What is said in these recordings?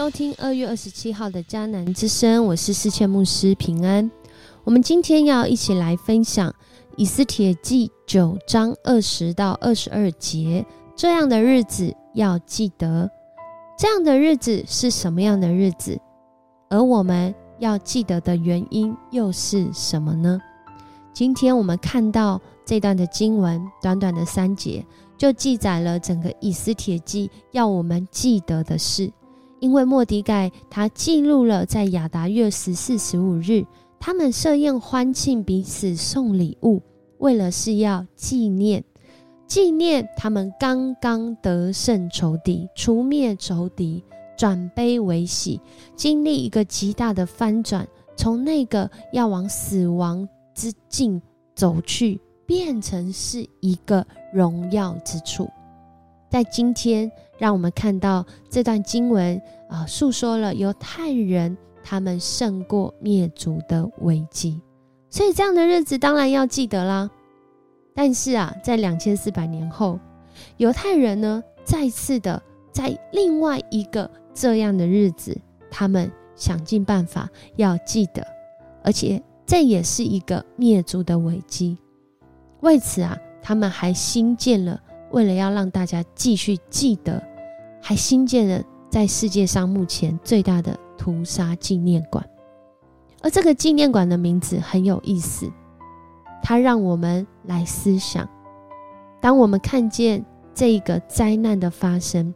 收听二月二十七号的迦南之声，我是世谦牧师平安。我们今天要一起来分享以斯帖记九章二十到二十二节，这样的日子要记得。这样的日子是什么样的日子？而我们要记得的原因又是什么呢？今天我们看到这段的经文，短短的三节，就记载了整个以斯帖记要我们记得的事。因为莫迪盖他记录了在亚达月十四、十五日，他们设宴欢庆，彼此送礼物，为了是要纪念，纪念他们刚刚得胜仇敌，除灭仇敌，转悲为喜，经历一个极大的翻转，从那个要往死亡之境走去，变成是一个荣耀之处。在今天，让我们看到这段经文啊，诉说了犹太人他们胜过灭族的危机。所以，这样的日子当然要记得啦。但是啊，在两千四百年后，犹太人呢，再次的在另外一个这样的日子，他们想尽办法要记得，而且这也是一个灭族的危机。为此啊，他们还新建了。为了要让大家继续记得，还新建了在世界上目前最大的屠杀纪念馆。而这个纪念馆的名字很有意思，它让我们来思想：当我们看见这个灾难的发生，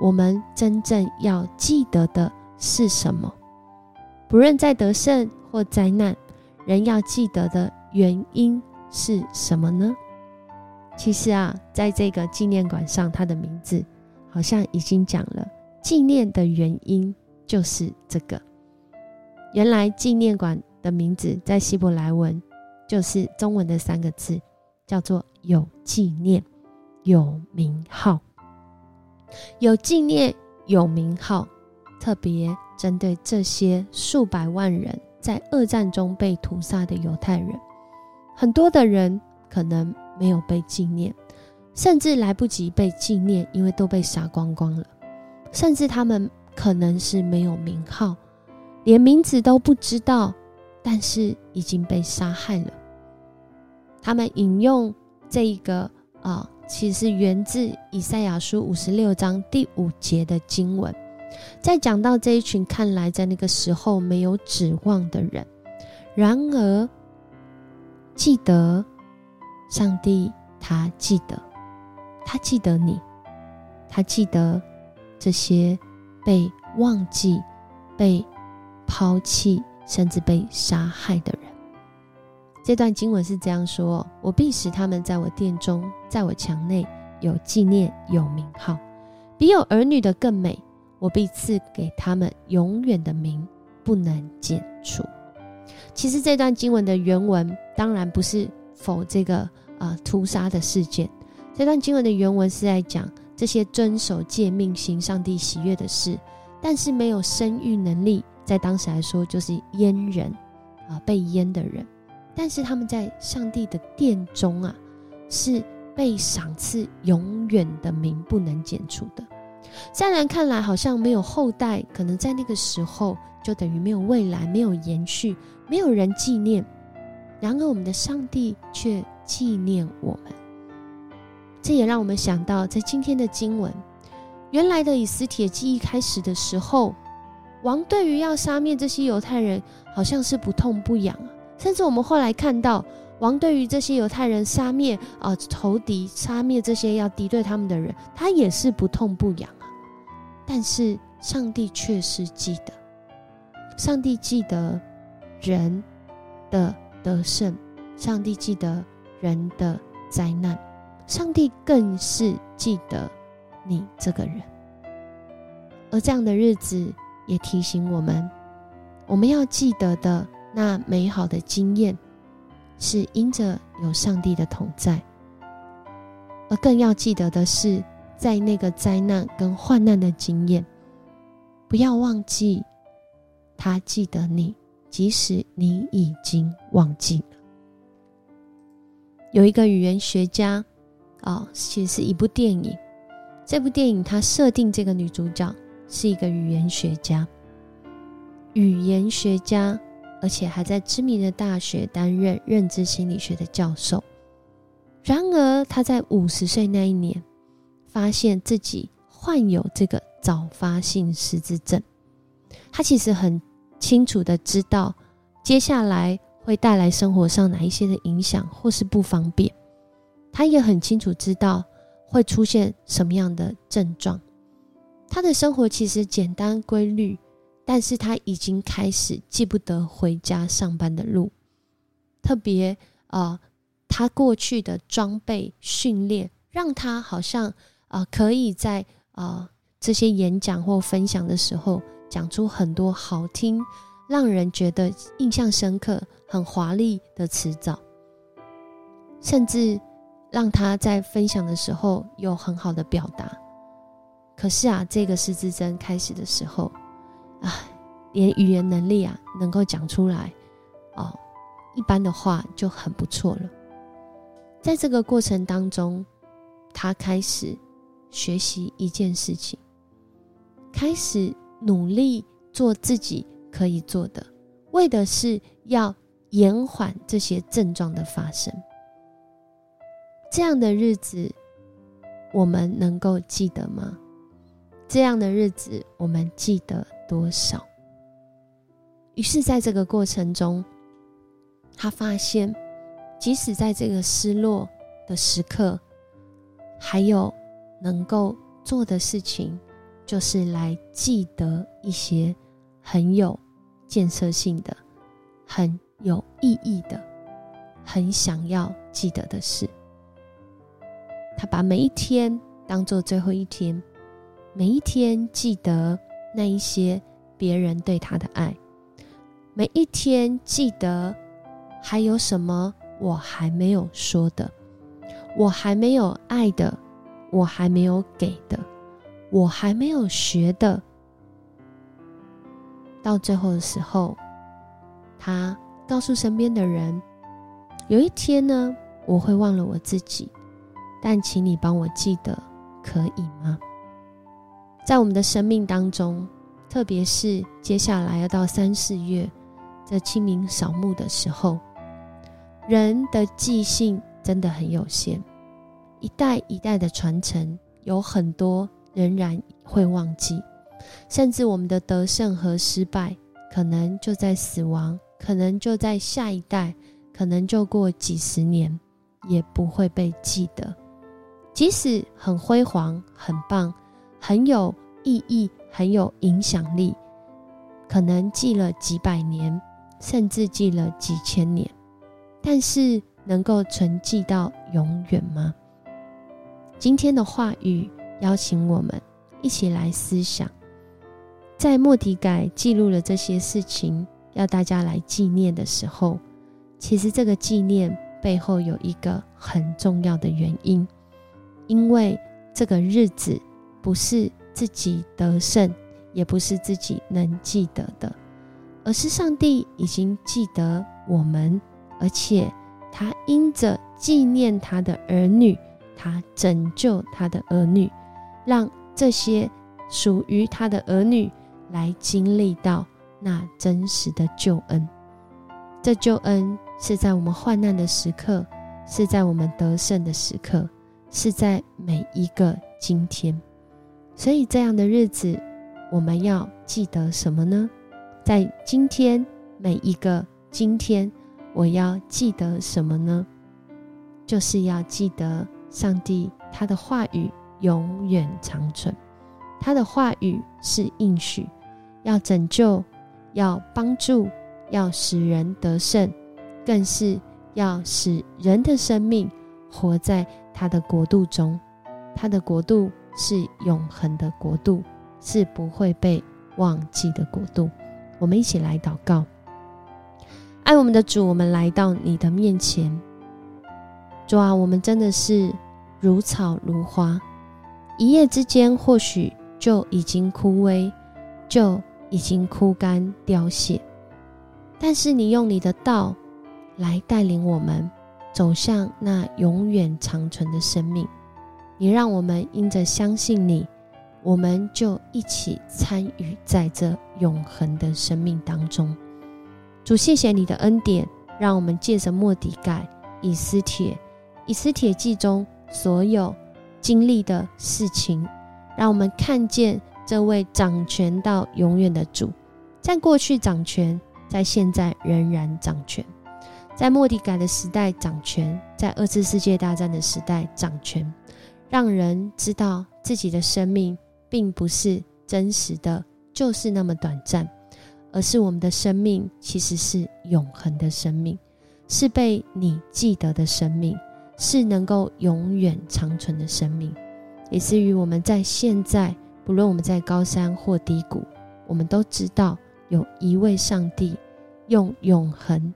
我们真正要记得的是什么？不论在得胜或灾难，人要记得的原因是什么呢？其实啊，在这个纪念馆上，它的名字好像已经讲了。纪念的原因就是这个。原来纪念馆的名字在希伯来文就是中文的三个字，叫做“有纪念，有名号”。有纪念，有名号，特别针对这些数百万人在二战中被屠杀的犹太人，很多的人可能。没有被纪念，甚至来不及被纪念，因为都被杀光光了。甚至他们可能是没有名号，连名字都不知道，但是已经被杀害了。他们引用这一个啊，其实源自以赛亚书五十六章第五节的经文，在讲到这一群看来在那个时候没有指望的人，然而记得。上帝，他记得，他记得你，他记得这些被忘记、被抛弃，甚至被杀害的人。这段经文是这样说：“我必使他们在我殿中，在我墙内有纪念，有名号，比有儿女的更美。我必赐给他们永远的名，不能剪除。”其实这段经文的原文当然不是。否，这个啊屠杀的事件，这段经文的原文是在讲这些遵守诫命、行上帝喜悦的事，但是没有生育能力，在当时来说就是阉人啊，被阉的人。但是他们在上帝的殿中啊，是被赏赐永远的名，不能剪除的。在人看来，好像没有后代，可能在那个时候就等于没有未来，没有延续，没有人纪念。然而，我们的上帝却纪念我们。这也让我们想到，在今天的经文，原来的以斯帖记一开始的时候，王对于要杀灭这些犹太人，好像是不痛不痒啊。甚至我们后来看到，王对于这些犹太人杀灭啊仇敌、杀灭这些要敌对他们的人，他也是不痛不痒啊。但是上帝却是记得，上帝记得人的。得胜，上帝记得人的灾难，上帝更是记得你这个人。而这样的日子也提醒我们，我们要记得的那美好的经验，是因着有上帝的同在；而更要记得的是，在那个灾难跟患难的经验，不要忘记他记得你。即使你已经忘记了，有一个语言学家，哦，其实是一部电影。这部电影它设定这个女主角是一个语言学家，语言学家，而且还在知名的大学担任认知心理学的教授。然而，他在五十岁那一年，发现自己患有这个早发性失智症。他其实很清楚的知道，接下来会带来生活上哪一些的影响或是不方便。他也很清楚知道会出现什么样的症状。他的生活其实简单规律，但是他已经开始记不得回家上班的路。特别啊，他过去的装备训练，让他好像啊，可以在啊这些演讲或分享的时候。讲出很多好听、让人觉得印象深刻、很华丽的词藻，甚至让他在分享的时候有很好的表达。可是啊，这个失智症开始的时候啊，连语言能力啊能够讲出来哦，一般的话就很不错了。在这个过程当中，他开始学习一件事情，开始。努力做自己可以做的，为的是要延缓这些症状的发生。这样的日子，我们能够记得吗？这样的日子，我们记得多少？于是，在这个过程中，他发现，即使在这个失落的时刻，还有能够做的事情。就是来记得一些很有建设性的、很有意义的、很想要记得的事。他把每一天当做最后一天，每一天记得那一些别人对他的爱，每一天记得还有什么我还没有说的，我还没有爱的，我还没有给的。我还没有学的，到最后的时候，他告诉身边的人：“有一天呢，我会忘了我自己，但请你帮我记得，可以吗？”在我们的生命当中，特别是接下来要到三四月这清明扫墓的时候，人的记性真的很有限，一代一代的传承有很多。仍然会忘记，甚至我们的得胜和失败，可能就在死亡，可能就在下一代，可能就过几十年，也不会被记得。即使很辉煌、很棒、很有意义、很有影响力，可能记了几百年，甚至记了几千年，但是能够存记到永远吗？今天的话语。邀请我们一起来思想，在莫迪改记录了这些事情，要大家来纪念的时候，其实这个纪念背后有一个很重要的原因，因为这个日子不是自己得胜，也不是自己能记得的，而是上帝已经记得我们，而且他因着纪念他的儿女，他拯救他的儿女。让这些属于他的儿女来经历到那真实的救恩。这救恩是在我们患难的时刻，是在我们得胜的时刻，是在每一个今天。所以，这样的日子，我们要记得什么呢？在今天每一个今天，我要记得什么呢？就是要记得上帝他的话语。永远长存，他的话语是应许，要拯救，要帮助，要使人得胜，更是要使人的生命活在他的国度中。他的国度是永恒的国度，是不会被忘记的国度。我们一起来祷告，爱我们的主，我们来到你的面前，主啊，我们真的是如草如花。一夜之间，或许就已经枯萎，就已经枯干凋谢。但是你用你的道来带领我们走向那永远长存的生命。你让我们因着相信你，我们就一起参与在这永恒的生命当中。主，谢谢你的恩典，让我们借着莫迪盖、以斯帖、以斯帖记中所有经历的事情，让我们看见这位掌权到永远的主，在过去掌权，在现在仍然掌权。在莫迪改的时代掌权，在二次世界大战的时代掌权，让人知道自己的生命并不是真实的，就是那么短暂，而是我们的生命其实是永恒的生命，是被你记得的生命，是能够永远长存的生命，也是于我们在现在，不论我们在高山或低谷，我们都知道有一位上帝用永恒。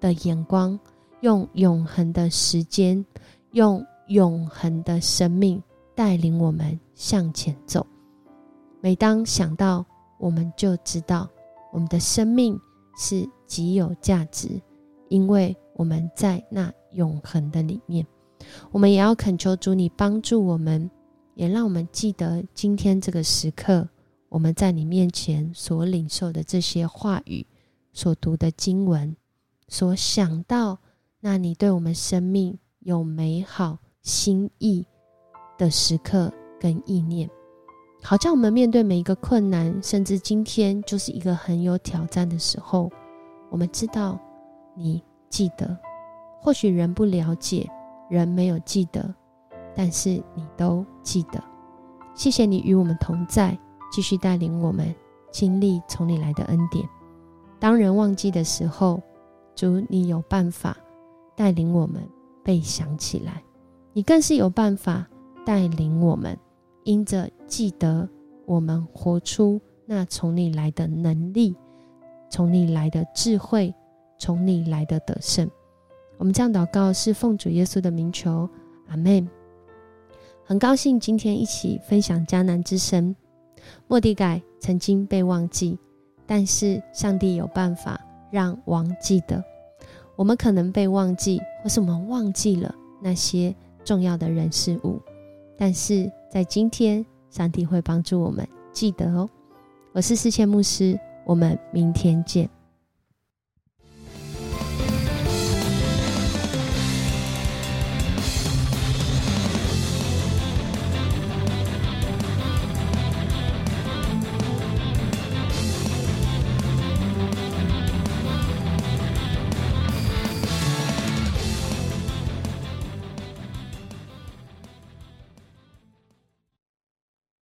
的眼光，用永恒的时间，用永恒的生命带领我们向前走。每当想到，我们就知道我们的生命是极有价值，因为我们在那永恒的里面。我们也要恳求主，你帮助我们，也让我们记得今天这个时刻，我们在你面前所领受的这些话语，所读的经文。所想到，那你对我们生命有美好心意的时刻跟意念，好像我们面对每一个困难，甚至今天就是一个很有挑战的时候，我们知道你记得。或许人不了解，人没有记得，但是你都记得。谢谢你与我们同在，继续带领我们经历从你来的恩典。当人忘记的时候。主，你有办法带领我们被想起来，你更是有办法带领我们，因着记得我们活出那从你来的能力，从你来的智慧，从你来的得胜。我们这样祷告是奉主耶稣的名求，阿门。很高兴今天一起分享迦南之声。莫迪改曾经被忘记，但是上帝有办法。让王记得，我们可能被忘记，或是我们忘记了那些重要的人事物，但是在今天，上帝会帮助我们记得哦。我是世谦牧师，我们明天见。